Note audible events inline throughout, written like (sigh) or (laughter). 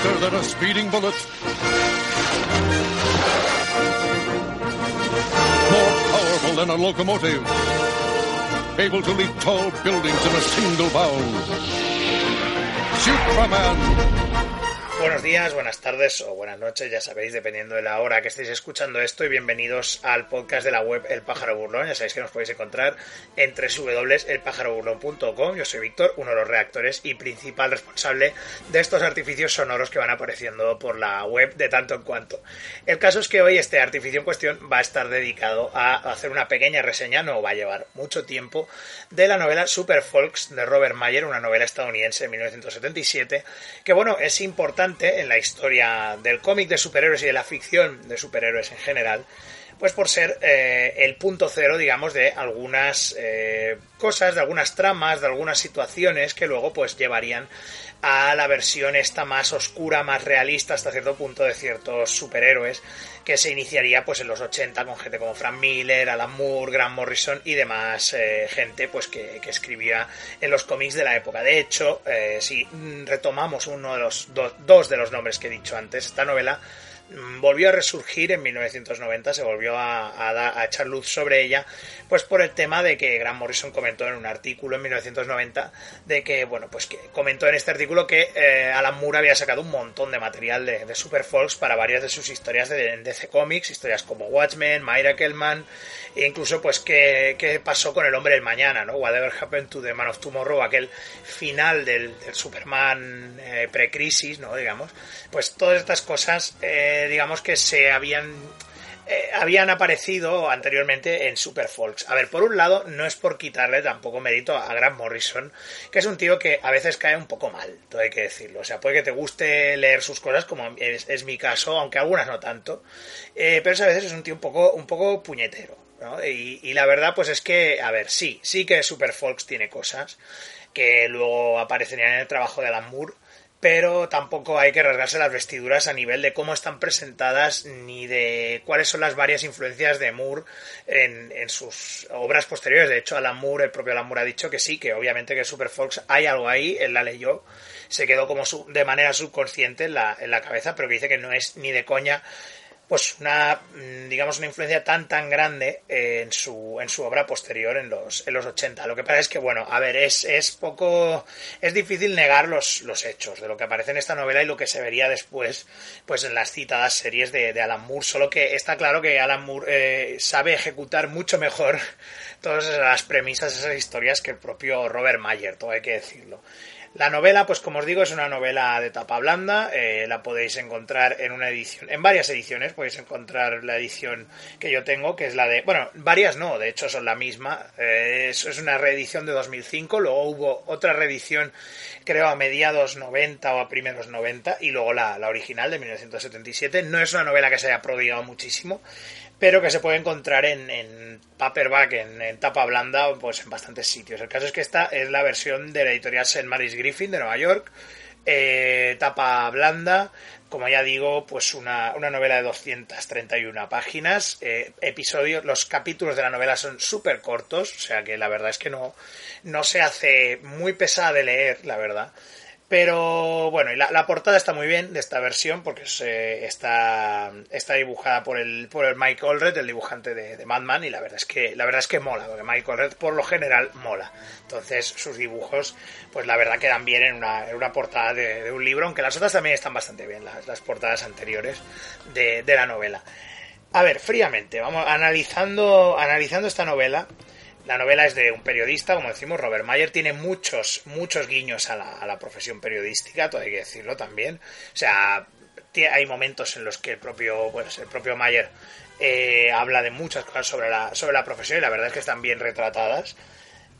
Faster than a speeding bullet. More powerful than a locomotive. Able to leap tall buildings in a single bound. Superman. Buenos días, buenas tardes o buenas noches, ya sabéis, dependiendo de la hora que estéis escuchando esto. Y bienvenidos al podcast de la web El Pájaro Burlón. Ya sabéis que nos podéis encontrar en www.elpájaroburlón.com. Yo soy Víctor, uno de los redactores y principal responsable de estos artificios sonoros que van apareciendo por la web de tanto en cuanto. El caso es que hoy este artificio en cuestión va a estar dedicado a hacer una pequeña reseña, no va a llevar mucho tiempo, de la novela Super Folks de Robert Mayer, una novela estadounidense de 1977, que bueno, es importante en la historia del cómic de superhéroes y de la ficción de superhéroes en general, pues por ser eh, el punto cero, digamos, de algunas eh, cosas, de algunas tramas, de algunas situaciones que luego pues llevarían a la versión esta más oscura, más realista hasta cierto punto de ciertos superhéroes que se iniciaría pues en los 80 con gente como Frank Miller, Alan Moore, Grant Morrison y demás eh, gente pues que, escribía en los cómics de la época. De hecho, si retomamos uno de los dos de los nombres que he dicho antes, esta novela volvió a resurgir en 1990, se volvió a, echar luz sobre ella, pues por el tema de que Grant Morrison comentó en un artículo en 1990 de que, bueno, pues que comentó en este artículo que eh, Alan Moore había sacado un montón de material de, de Super Folks para varias de sus historias de, DC Comics, historias como Watchmen, Kellman e incluso pues qué, pasó con el hombre del mañana, ¿no? Whatever happened to the Man of Tomorrow, aquel final del, Superman eh, pre-crisis, ¿no? Digamos, pues todas estas cosas, eh, digamos que se habían eh, habían aparecido anteriormente en Super Folks. A ver, por un lado, no es por quitarle tampoco mérito a Grant Morrison, que es un tío que a veces cae un poco mal, todo hay que decirlo. O sea, puede que te guste leer sus cosas, como es, mi caso, aunque algunas no tanto, pero a veces es un tío un poco, un poco puñetero. Y, la verdad, pues es que, a ver, sí, sí que Super Folks tiene cosas que luego aparecerían en el trabajo de Alan Moore, pero tampoco hay que rasgarse las vestiduras a nivel de cómo están presentadas ni de cuáles son las varias influencias de Moore en, sus obras posteriores. De hecho, Alan Moore, el propio Alan Moore ha dicho que sí, que obviamente que Super Folks hay algo ahí, él la leyó, se quedó como de manera subconsciente en la, en la cabeza, pero que dice que no es ni de coña pues una mm, digamos una influencia tan tan grande en su en su obra posterior en los en los 80 lo que pasa es que bueno a ver es, es poco es difícil negar los, los hechos de lo que aparece en esta novela y lo que se vería después pues en las citadas series de, de Alan Moore. Solo que está claro que Alan Moore eh, sabe ejecutar mucho mejor (laughs) todas las premisas esas historias que el propio Robert Mayer todo hay que decirlo la novela, pues como os digo, es una novela de tapa blanda. Eh, la podéis encontrar en una edición, en varias ediciones. Podéis encontrar la edición que yo tengo, que es la de, bueno, varias no, de hecho son la misma. Eh, es, una reedición de 2005. Luego hubo otra reedición, creo a mediados 90 o a primeros 90, y luego la, la original de 1977. No es una novela que se haya prodigado muchísimo pero que se puede encontrar en, paperback, en, tapa blanda, pues en bastantes sitios. El caso es que esta es la versión de la editorial St. Mary's Griffin de Nueva York, eh, tapa blanda, como ya digo, pues una, novela de 231 páginas, eh, episodios, los capítulos de la novela son súper cortos, o sea que la verdad es que no, no se hace muy pesada de leer, la verdad. Pero bueno, y la, portada está muy bien de esta versión porque está, está dibujada por el, por el Mike Allred, el dibujante de, de, Madman, y la verdad es que la verdad es que mola, porque Mike Allred por lo general mola. Entonces sus dibujos, pues la verdad quedan bien en una, en una portada de, un libro, aunque las otras también están bastante bien, las, las portadas anteriores de, de la novela. A ver, fríamente, vamos analizando, analizando esta novela. La novela es de un periodista, como decimos, Robert Mayer. Tiene muchos, muchos guiños a la, profesión periodística, todo hay que decirlo también. O sea, hay momentos en los que el propio, el propio Mayer eh, habla de muchas cosas sobre la, profesión y la verdad es que están bien retratadas.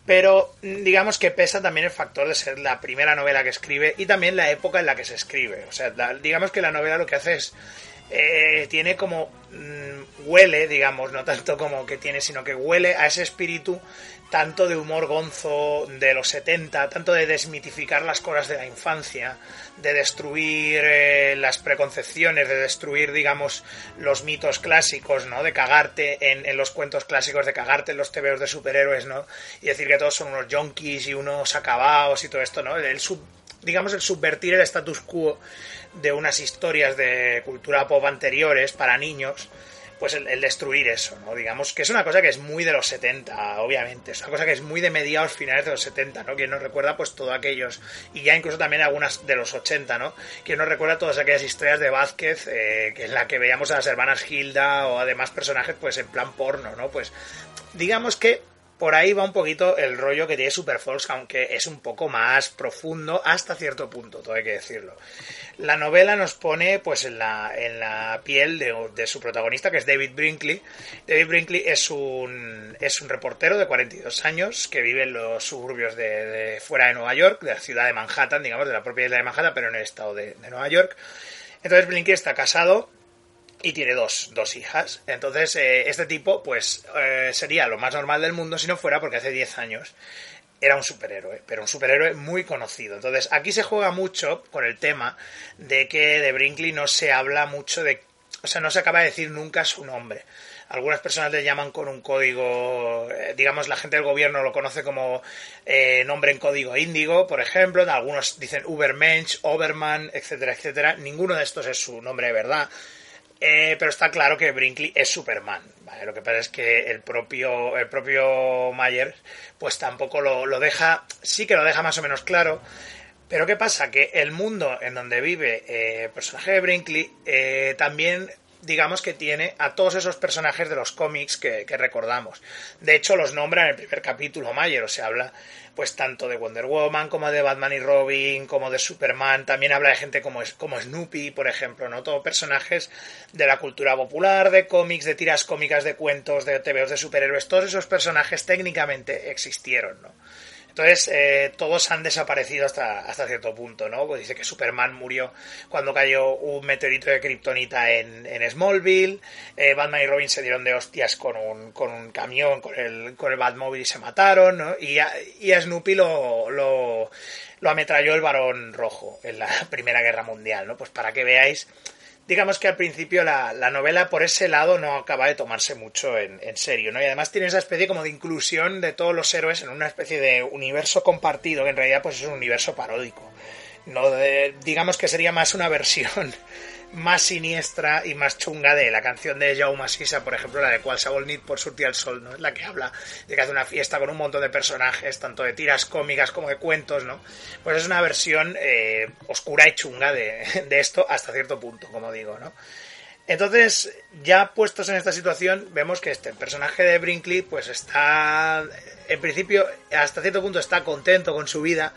Pero digamos que pesa también el factor de ser la primera novela que escribe y también la época en la que se escribe. O sea, digamos que la novela lo que hace es eh, tiene como mm, huele, digamos, no tanto como que tiene, sino que huele a ese espíritu tanto de humor gonzo de los 70, tanto de desmitificar las cosas de la infancia, de destruir eh, las preconcepciones, de destruir, digamos, los mitos clásicos, ¿no? De cagarte en, los cuentos clásicos, de cagarte en los tebeos de superhéroes, ¿no? Y decir que todos son unos junkies y unos acabados y todo esto, ¿no? El digamos, el subvertir el status quo de unas historias de cultura pop anteriores para niños, pues el, destruir eso, ¿no? Digamos que es una cosa que es muy de los 70, obviamente, es una cosa que es muy de mediados finales de los 70, ¿no? Quien nos recuerda pues todos aquellos, y ya incluso también algunas de los 80, ¿no? Quien nos recuerda todas aquellas historias de Vázquez, eh, que en la que veíamos a las hermanas Hilda o además personajes pues en plan porno, ¿no? Pues digamos que por ahí va un poquito el rollo que tiene Super aunque es un poco más profundo hasta cierto punto, todo hay que decirlo. La novela nos pone pues en la, en la piel de, su protagonista, que es David Brinkley. David Brinkley es un, es un reportero de 42 años que vive en los suburbios de, fuera de Nueva York, de la ciudad de Manhattan, digamos, de la propia isla de Manhattan, pero en el estado de, de Nueva York. Entonces Brinkley está casado y tiene dos, dos hijas. Entonces, eh, este tipo, pues, eh, sería lo más normal del mundo si no fuera porque hace 10 años era un superhéroe, pero un superhéroe muy conocido. Entonces, aquí se juega mucho con el tema de que de Brinkley no se habla mucho de. O sea, no se acaba de decir nunca su nombre. Algunas personas le llaman con un código, eh, digamos, la gente del gobierno lo conoce como nombre en código índigo, por ejemplo. Algunos dicen Ubermensch, Oberman, etcétera, etcétera. Ninguno de estos es su nombre de verdad eh, pero está claro que Brinkley es Superman. Lo que pasa es que el propio, el propio Mayer, pues tampoco lo, deja, sí que lo deja más o menos claro. Pero ¿qué pasa? Que el mundo en donde vive eh, el personaje de Brinkley eh, también digamos que tiene a todos esos personajes de los cómics que, recordamos. De hecho, los nombra en el primer capítulo Mayer, o se habla pues tanto de Wonder Woman como de Batman y Robin, como de Superman, también habla de gente como, como Snoopy, por ejemplo, ¿no? Todos personajes de la cultura popular, de cómics, de tiras cómicas, de cuentos, de TVOs de superhéroes, todos esos personajes técnicamente existieron, ¿no? Entonces, eh, todos han desaparecido hasta, hasta cierto punto, ¿no? Pues dice que Superman murió cuando cayó un meteorito de Kryptonita en, en Smallville, eh, Batman y Robin se dieron de hostias con un, con un camión, con el, con el Batmobile y se mataron, ¿no? Y a, y a Snoopy lo, lo, lo ametralló el varón rojo en la (laughs) Primera Guerra Mundial, ¿no? Pues para que veáis digamos que al principio la, novela por ese lado no acaba de tomarse mucho en, serio, ¿no? Y además tiene esa especie como de inclusión de todos los héroes en una especie de universo compartido, que en realidad pues es un universo paródico. No digamos que sería más una (laughs) versión más siniestra y más chunga de la canción de Jaume Sisa, por ejemplo, la de Qualsevol Nit por Surti al Sol, ¿no? Es la que habla de que hace una fiesta con un montón de personajes, tanto de tiras cómicas como de cuentos, ¿no? Pues es una versión eh, oscura y chunga de, de esto hasta cierto punto, como digo, ¿no? Entonces, ya puestos en esta situación, vemos que este personaje de Brinkley, pues está, en principio, hasta cierto punto está contento con su vida,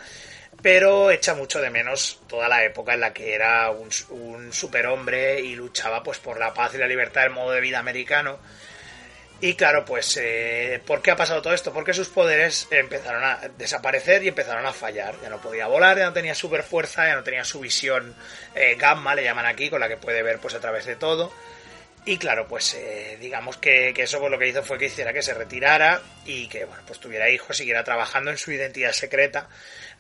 pero echa mucho de menos toda la época en la que era un, superhombre y luchaba pues por la paz y la libertad del modo de vida americano. Y claro, pues, eh, ¿por qué ha pasado todo esto? Porque sus poderes empezaron a desaparecer y empezaron a fallar. Ya no podía volar, ya no tenía super fuerza, ya no tenía su visión eh, gamma, le llaman aquí, con la que puede ver pues a través de todo. Y claro, pues eh, digamos que, eso pues, lo que hizo fue que hiciera que se retirara y que bueno, pues tuviera hijos, siguiera trabajando en su identidad secreta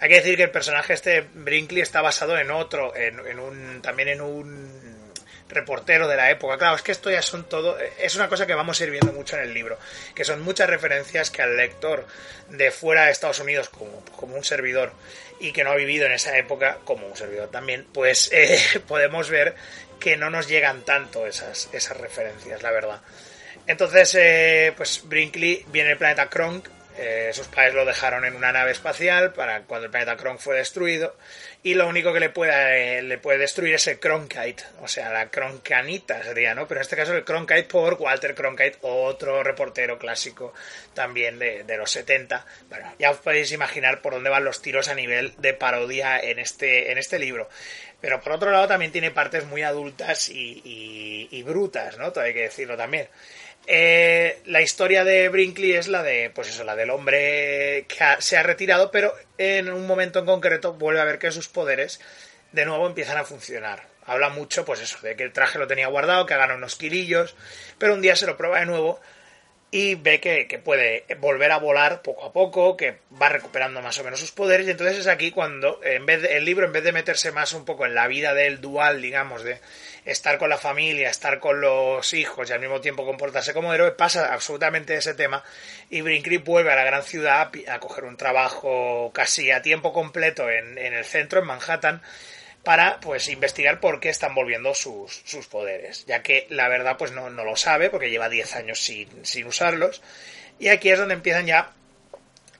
hay que decir que el personaje este Brinkley está basado en otro, en, un también en un reportero de la época. Claro, es que esto ya son todo. Es una cosa que vamos a ir viendo mucho en el libro, que son muchas referencias que al lector de fuera de Estados Unidos, como, un servidor, y que no ha vivido en esa época, como un servidor también, pues (laughs) eh, podemos ver que no nos llegan tanto esas, esas referencias, la verdad. Entonces, eh, pues Brinkley viene el planeta Kronk Eh, sus padres lo dejaron en una nave espacial para cuando el planeta Kronk fue destruido y lo único que le puede, le puede destruir es el Cronkite, o sea, la Cronkanita sería, ¿no? Pero en este caso el Cronkite por Walter Cronkite, otro reportero clásico también de, los 70. Bueno, ya os podéis imaginar por dónde van los tiros a nivel de parodia en este, en este libro. Pero por otro lado también tiene partes muy adultas y, y brutas, ¿no? Hay que decirlo también. Eh, la historia de Brinkley es la de, pues eso, la del hombre que se ha retirado, pero en un momento en concreto vuelve a ver que sus poderes de nuevo empiezan a funcionar. Habla mucho, pues eso, de que el traje lo tenía guardado, que gana unos kilillos, pero un día se lo prueba de nuevo y ve que, que, puede volver a volar poco a poco, que va recuperando más o menos sus poderes, y entonces es aquí cuando en vez el libro, en vez de meterse más un poco en la vida del dual, digamos, de estar con la familia, estar con los hijos y al mismo tiempo comportarse como héroe, pasa absolutamente ese tema y Brinkley vuelve a la gran ciudad a coger un trabajo casi a tiempo completo en, el centro, en Manhattan, para pues investigar por qué están volviendo sus, sus poderes, ya que la verdad pues no, no lo sabe porque lleva 10 años sin, sin usarlos. Y aquí es donde empiezan ya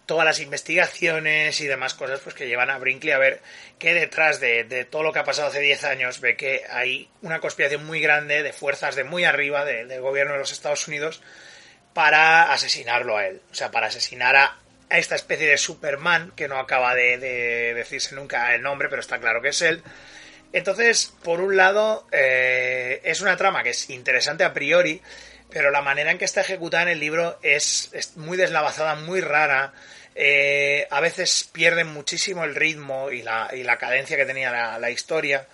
todas las investigaciones y demás cosas pues que llevan a Brinkley a ver que detrás de, todo lo que ha pasado hace 10 años ve que hay una conspiración muy grande de fuerzas de muy arriba del gobierno de los Estados Unidos para asesinarlo a él, o sea, para asesinar a, esta especie de Superman que no acaba de, decirse nunca el nombre, pero está claro que es él. Entonces, por un lado, eh, es una trama que es interesante a priori, pero la manera en que está ejecutada en el libro es, muy deslavazada, muy rara. Eh, a veces pierden muchísimo el ritmo y la cadencia que tenía la, historia.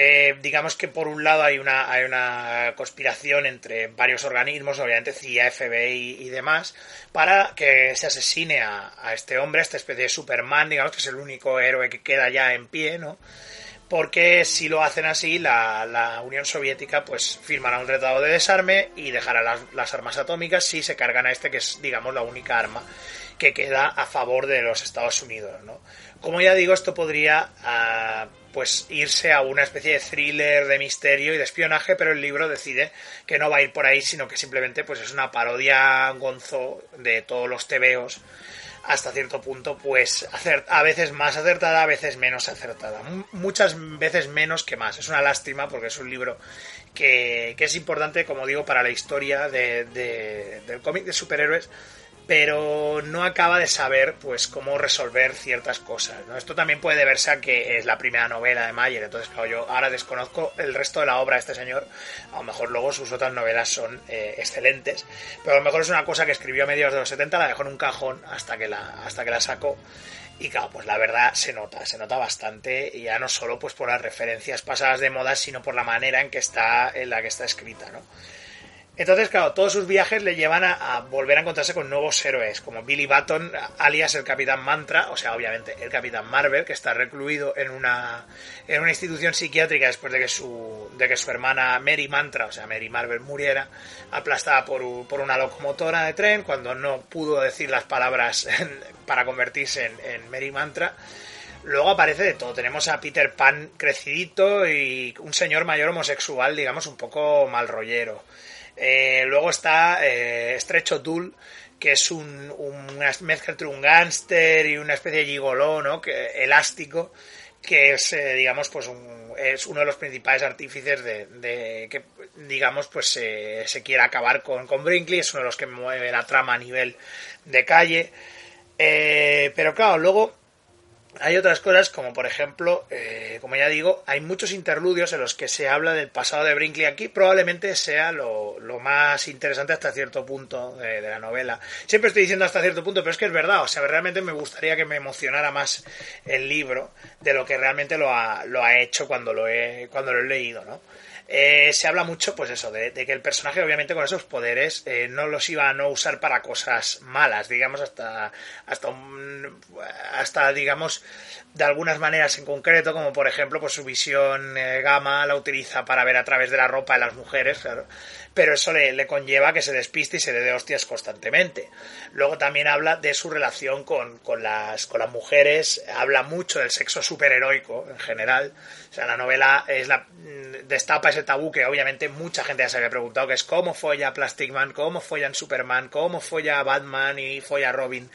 Eh, digamos que por un lado hay una, hay una conspiración entre varios organismos, obviamente CIA, FBI y demás, para que se asesine a, este hombre, a esta especie de Superman, digamos que es el único héroe que queda ya en pie, ¿no? Porque si lo hacen así, la, Unión Soviética pues firmará un tratado de desarme y dejará las, armas atómicas si se cargan a este, que es, digamos, la única arma que queda a favor de los Estados Unidos, ¿no? Como ya digo, esto podría ah, pues irse a una especie de thriller de misterio y de espionaje, pero el libro decide que no va a ir por ahí, sino que simplemente pues es una parodia gonzo de todos los tebeos hasta cierto punto, pues a veces más acertada, a veces menos acertada. muchas veces menos que más. Es una lástima porque es un libro que, que es importante, como digo, para la historia de, del cómic de superhéroes pero no acaba de saber pues cómo resolver ciertas cosas. ¿no? Esto también puede deberse a que es la primera novela de Mayer, entonces claro, yo ahora desconozco el resto de la obra de este señor, a lo mejor luego sus otras novelas son eh, excelentes, pero a lo mejor es una cosa que escribió a mediados de los 70, la dejó en un cajón hasta que la, hasta que la sacó. Y claro, pues la verdad se nota, se nota bastante, y ya no solo pues por las referencias pasadas de moda, sino por la manera en que está, en la que está escrita, ¿no? Entonces, claro, todos sus viajes le llevan a, volver a encontrarse con nuevos héroes, como Billy Button, alias el Capitán Mantra, o sea, obviamente el Capitán Marvel, que está recluido en una, en una institución psiquiátrica después de que, su, de que su hermana Mary Mantra, o sea, Mary Marvel, muriera, aplastada por, una locomotora de tren, cuando no pudo decir las palabras (laughs) para convertirse en, en Mary Mantra. Luego aparece de todo. Tenemos a Peter Pan crecidito y un señor mayor homosexual, digamos, un poco mal rollero. Eh, luego está eh, Estrecho Tool, que es un, una mezcla entre un gángster y una especie de gigoló, ¿no? Elástico, que es, eh, digamos, pues es uno de los principales artífices de, que, digamos, pues se quiera acabar con, con Brinkley, es uno de los que mueve la trama a nivel de calle. pero claro, luego hay otras cosas como por ejemplo, eh, como ya digo, hay muchos interludios en los que se habla del pasado de Brinkley. Aquí probablemente sea lo, más interesante hasta cierto punto de, la novela. Siempre estoy diciendo hasta cierto punto, pero es que es verdad. O sea, realmente me gustaría que me emocionara más el libro de lo que realmente lo ha, lo ha hecho cuando lo he, cuando lo he leído, ¿no? Eh, se habla mucho, pues eso, de, que el personaje, obviamente, con esos poderes, eh, no los iba a no usar para cosas malas, digamos, hasta, hasta, hasta digamos, de algunas maneras en concreto, como por ejemplo, pues su visión eh, gamma la utiliza para ver a través de la ropa de las mujeres, claro, pero eso le, conlleva que se despiste y se le dé hostias constantemente. Luego también habla de su relación con, con, las, con las mujeres, habla mucho del sexo superheroico en general, o sea, la novela es la, destapa ese tabú que obviamente mucha gente ya se había preguntado, que es cómo folla Plastic Man, cómo follan Superman, cómo folla Batman y folla Robin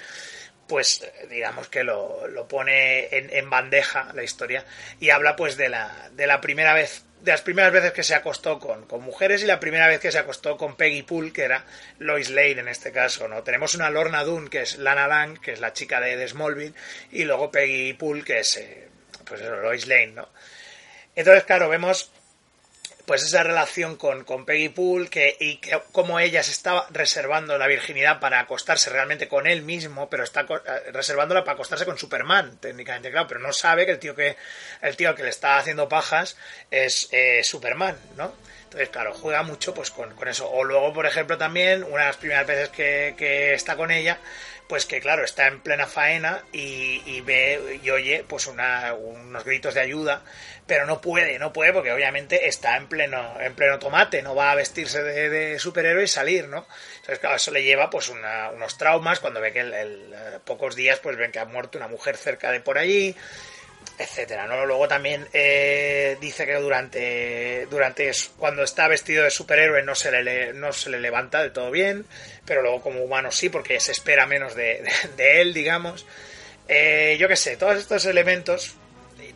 pues digamos que lo, lo pone en, bandeja la historia y habla pues de la, de la primera vez de las primeras veces que se acostó con, con, mujeres y la primera vez que se acostó con Peggy Poole, que era Lois Lane en este caso, ¿no? Tenemos una Lorna Doone, que es Lana Lang, que es la chica de, de Smallville, y luego Peggy Poole, que es, eh, pues eso, Lois Lane, ¿no? Entonces, claro, vemos pues esa relación con, con Peggy Poole que, y que como ella se estaba reservando la virginidad para acostarse realmente con él mismo, pero está eh, reservándola para acostarse con Superman, técnicamente, claro, pero no sabe que el tío que, el tío que le está haciendo pajas es eh, Superman, ¿no? Entonces, claro, juega mucho pues con, con, eso. O luego, por ejemplo, también, una de las primeras veces que, que está con ella, pues que claro, está en plena faena y, y ve y oye pues una, unos gritos de ayuda pero no puede, no puede porque obviamente está en pleno, en pleno tomate, no va a vestirse de, de superhéroe y salir, ¿no? Entonces, claro, eso le lleva pues una, unos traumas cuando ve que el, el, pocos días pues ven que ha muerto una mujer cerca de por allí, etcétera, ¿no? Luego también eh, dice que durante, durante cuando está vestido de superhéroe no se le, no se le levanta del todo bien, pero luego como humano sí, porque se espera menos de, de, de él, digamos. Eh, yo qué sé, todos estos elementos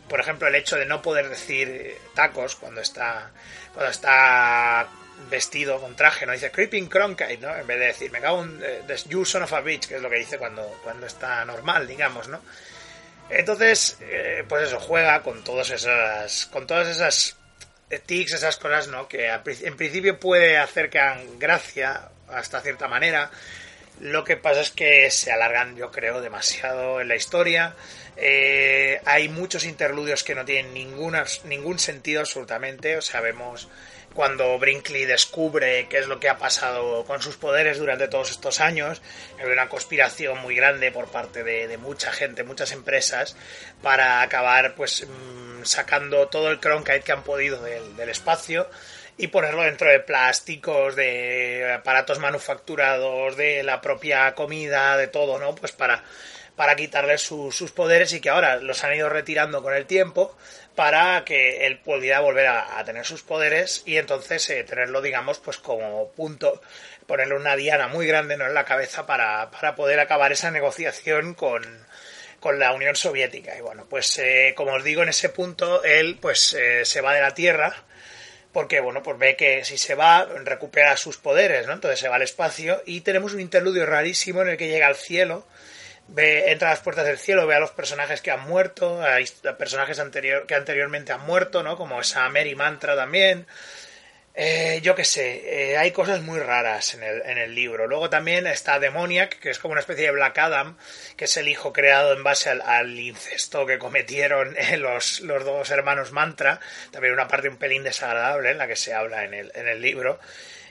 por ejemplo, el hecho de no poder decir tacos cuando está, cuando está vestido con traje, no dice creeping cronkite, ¿no? En vez de decir, me cago en uh, you son of a bitch, que es lo que dice cuando, cuando está normal, digamos, ¿no? Entonces, eh, pues eso, juega con todas esas, con todas esas tics, esas cosas, ¿no? Que en principio puede hacer que hagan gracia hasta cierta manera. Lo que pasa es que se alargan, yo creo, demasiado en la historia. Eh, hay muchos interludios que no tienen ninguna, ningún sentido absolutamente. O sea, vemos cuando Brinkley descubre qué es lo que ha pasado con sus poderes durante todos estos años. Hay una conspiración muy grande por parte de, mucha gente, muchas empresas, para acabar pues mmm, sacando todo el Cronkite que han podido del, del espacio y ponerlo dentro de plásticos, de aparatos manufacturados, de la propia comida, de todo, ¿no? Pues para para quitarle su, sus poderes y que ahora los han ido retirando con el tiempo para que él pudiera volver a, a tener sus poderes y entonces eh, tenerlo, digamos, pues como punto, ponerle una diana muy grande ¿no? en la cabeza para, para poder acabar esa negociación con, con la Unión Soviética. Y bueno, pues eh, como os digo, en ese punto él pues eh, se va de la Tierra porque bueno, pues ve que si se va recupera sus poderes, ¿no? Entonces se va al espacio y tenemos un interludio rarísimo en el que llega al cielo ve, entra a las puertas del cielo, ve a los personajes que han muerto, a personajes anterior, que anteriormente han muerto, ¿no? Como esa Mary Mantra también. Eh, yo qué sé, eh, hay cosas muy raras en el, en el, libro. Luego también está Demoniac, que es como una especie de Black Adam, que es el hijo creado en base al, incesto que cometieron eh, los, los, dos hermanos Mantra. También una parte un pelín desagradable en la que se habla en el, en el libro.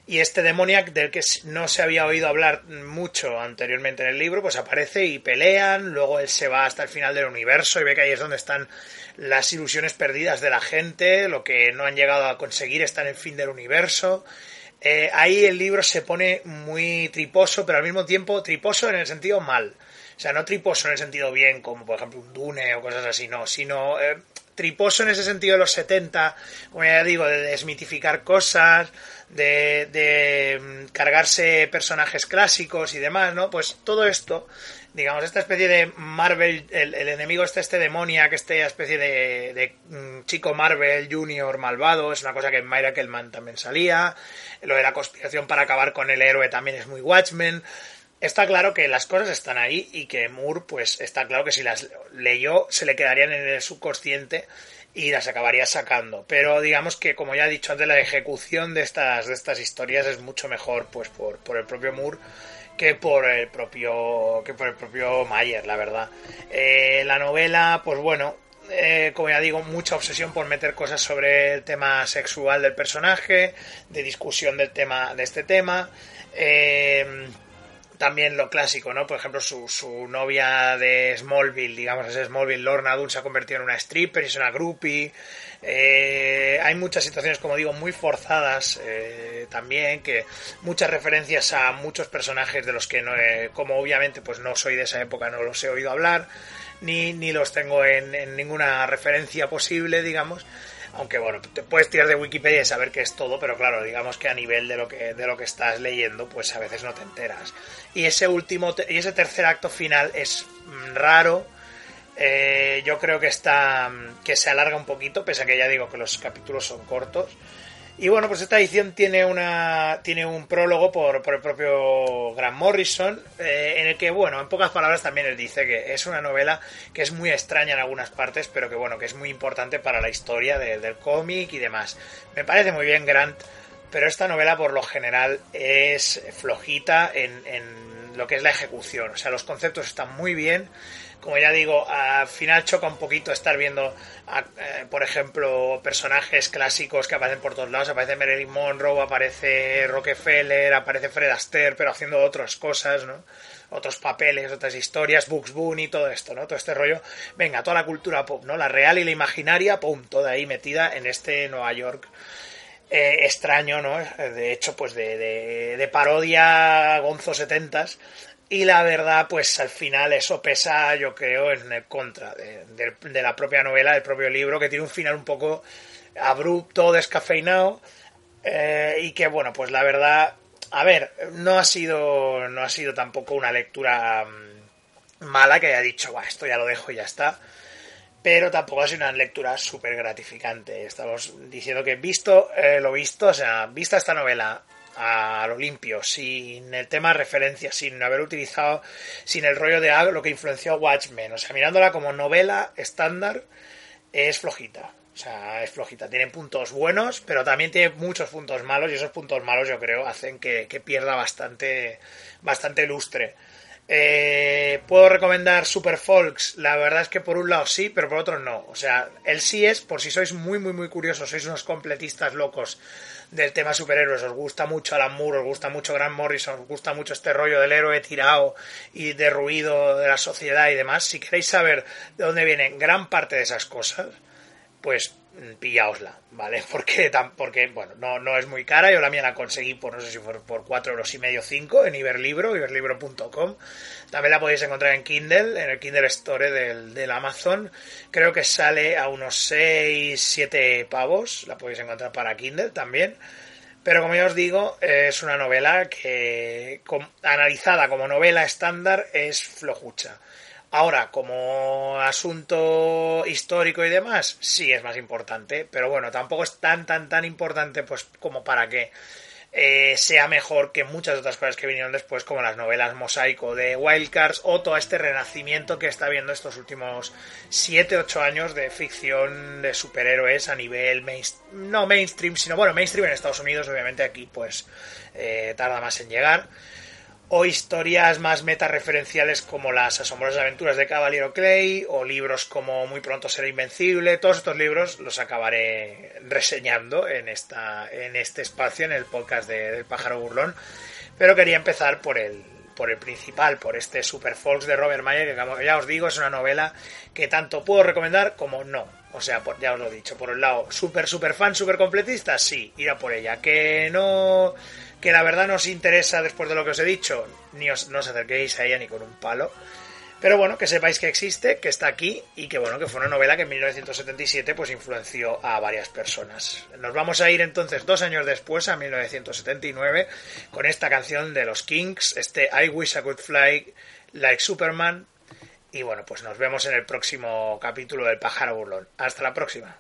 Y este Demoniac, del que no se había oído hablar mucho anteriormente en el libro, pues aparece y pelean, luego él se va hasta el final del universo y ve que ahí es donde están las ilusiones perdidas de la gente, lo que no han llegado a conseguir está en el fin del universo. Eh, ahí el libro se pone muy triposo, pero al mismo tiempo triposo en el sentido mal. O sea, no triposo en el sentido bien, como por ejemplo un Dune o cosas así, no, sino eh, triposo en ese sentido de los 70, como ya digo, de desmitificar cosas, de, de mm, cargarse personajes clásicos y demás, ¿no? Pues todo esto, digamos, esta especie de Marvel, el, el enemigo este, este demonia, que esta especie de, de um, chico Marvel Junior malvado, es una cosa que en Man también salía, lo de la conspiración para acabar con el héroe también es muy Watchmen, está claro que las cosas están ahí y que Moore, pues está claro que si las leyó, se le quedarían en el subconsciente y las acabaría sacando. Pero digamos que, como ya he dicho antes, la ejecución de estas, de estas historias es mucho mejor pues por, por el propio Moore que por el propio que por el propio Mayer, la verdad. Eh, la novela, pues bueno, eh, como ya digo, mucha obsesión por meter cosas sobre el tema sexual del personaje, de discusión del tema de este tema. Eh, también lo clásico, ¿no? Por ejemplo, su, su novia de Smallville, digamos, es Smallville, Lorna Doone se ha convertido en una stripper y es una groupie. Eh, hay muchas situaciones, como digo, muy forzadas eh, también, que muchas referencias a muchos personajes de los que, no, eh, como obviamente pues no soy de esa época, no los he oído hablar, ni, ni los tengo en, ninguna referencia posible, digamos aunque bueno, te puedes tirar de Wikipedia y saber que es todo, pero claro, digamos que a nivel de lo que, de lo que estás leyendo, pues a veces no te enteras. Y ese último, y ese tercer acto final es mm, raro, eh, yo creo que está, mm, que se alarga un poquito, pese a que ya digo que los capítulos son cortos. Y bueno, pues esta edición tiene una tiene un prólogo por, por el propio Grant Morrison, eh, en el que, bueno, en pocas palabras también él dice que es una novela que es muy extraña en algunas partes, pero que bueno, que es muy importante para la historia del cómic y demás. Me parece muy bien Grant, pero esta novela por lo general es flojita en, en lo que es la ejecución. O sea, los conceptos están muy bien como ya digo, al final choca un poquito estar viendo, eh, por ejemplo, personajes clásicos que aparecen por todos lados. Aparece Marilyn Monroe, aparece Rockefeller, aparece Fred Astaire, pero haciendo otras cosas, ¿no? Otros papeles, otras historias, Bugs Bunny, todo esto, ¿no? Todo este rollo. Venga, toda la cultura pop, ¿no? La real y la imaginaria, pum, toda ahí metida en este Nueva York. Eh, extraño, ¿no? De hecho, pues de, de, de parodia Gonzo 70s, y la verdad, pues al final eso pesa, yo creo, en el contra de, la propia novela, del propio libro, que tiene un final un poco abrupto, descafeinado, eh, y que bueno, pues la verdad, a ver, no ha sido, no ha sido tampoco una lectura mm, mala que haya dicho, Buah, esto ya lo dejo y ya está. Pero tampoco ha sido una lectura súper gratificante. Estamos diciendo que visto eh, lo visto, o sea, vista esta novela a lo limpio, sin el tema de referencia, sin haber utilizado, sin el rollo de algo, lo que influenció a Watchmen. O sea, mirándola como novela estándar, es flojita. O sea, es flojita. Tiene puntos buenos, pero también tiene muchos puntos malos y esos puntos malos yo creo hacen que, que pierda bastante, bastante lustre. Eh, Puedo recomendar Super Folks. La verdad es que por un lado sí, pero por otro no. O sea, el sí es por si sois muy, muy, muy curiosos, sois unos completistas locos del tema superhéroes, os gusta mucho Alan Moore, os gusta mucho Grant Morrison, os gusta mucho este rollo del héroe tirado y derruido de la sociedad y demás. Si queréis saber de dónde vienen gran parte de esas cosas, pues pillaosla, ¿vale? (laughs) Porque, porque bueno, no, no es muy cara, yo la mía la conseguí por, no sé si fue por 4 euros y medio, 5 en Iberlibro, iberlibro.com. También la podéis encontrar en Kindle, en el Kindle Store del, del Amazon. Creo que sale a unos 6, 7 pavos, la podéis encontrar para Kindle también. Pero como ya os digo, es una novela que, analizada como novela estándar, es flojucha. Ahora, como asunto histórico y demás, sí es más importante, pero bueno, tampoco es tan, tan, tan importante pues como para que eh, sea mejor que muchas otras cosas que vinieron después, como las novelas Mosaico de Wildcards o todo este renacimiento que está viendo estos últimos 7-8 años de ficción de superhéroes a nivel no mainstream, sino bueno, mainstream en Estados Unidos, obviamente aquí pues eh, tarda más en llegar o historias más meta-referenciales como las asombrosas aventuras de Caballero Clay o libros como Muy pronto será invencible. Todos estos libros los acabaré reseñando en, esta, en este espacio, en el podcast de, del pájaro burlón. Pero quería empezar por el, por el principal, por este Super Folks de Robert Mayer, que ya os digo es una novela que tanto puedo recomendar como no. O sea, ya os lo he dicho, por un lado, super, super fan, super completista, sí, ir a por ella. Que no que la verdad no os interesa después de lo que os he dicho, ni os, no os acerquéis a ella ni con un palo. Pero bueno, que sepáis que existe, que está aquí y que bueno, que fue una novela que en 1977 pues influenció a varias personas. Nos vamos a ir entonces dos años después, a 1979, con esta canción de los Kings, este I Wish I Could Fly Like Superman. Y bueno, pues nos vemos en el próximo capítulo del pájaro burlón. Hasta la próxima.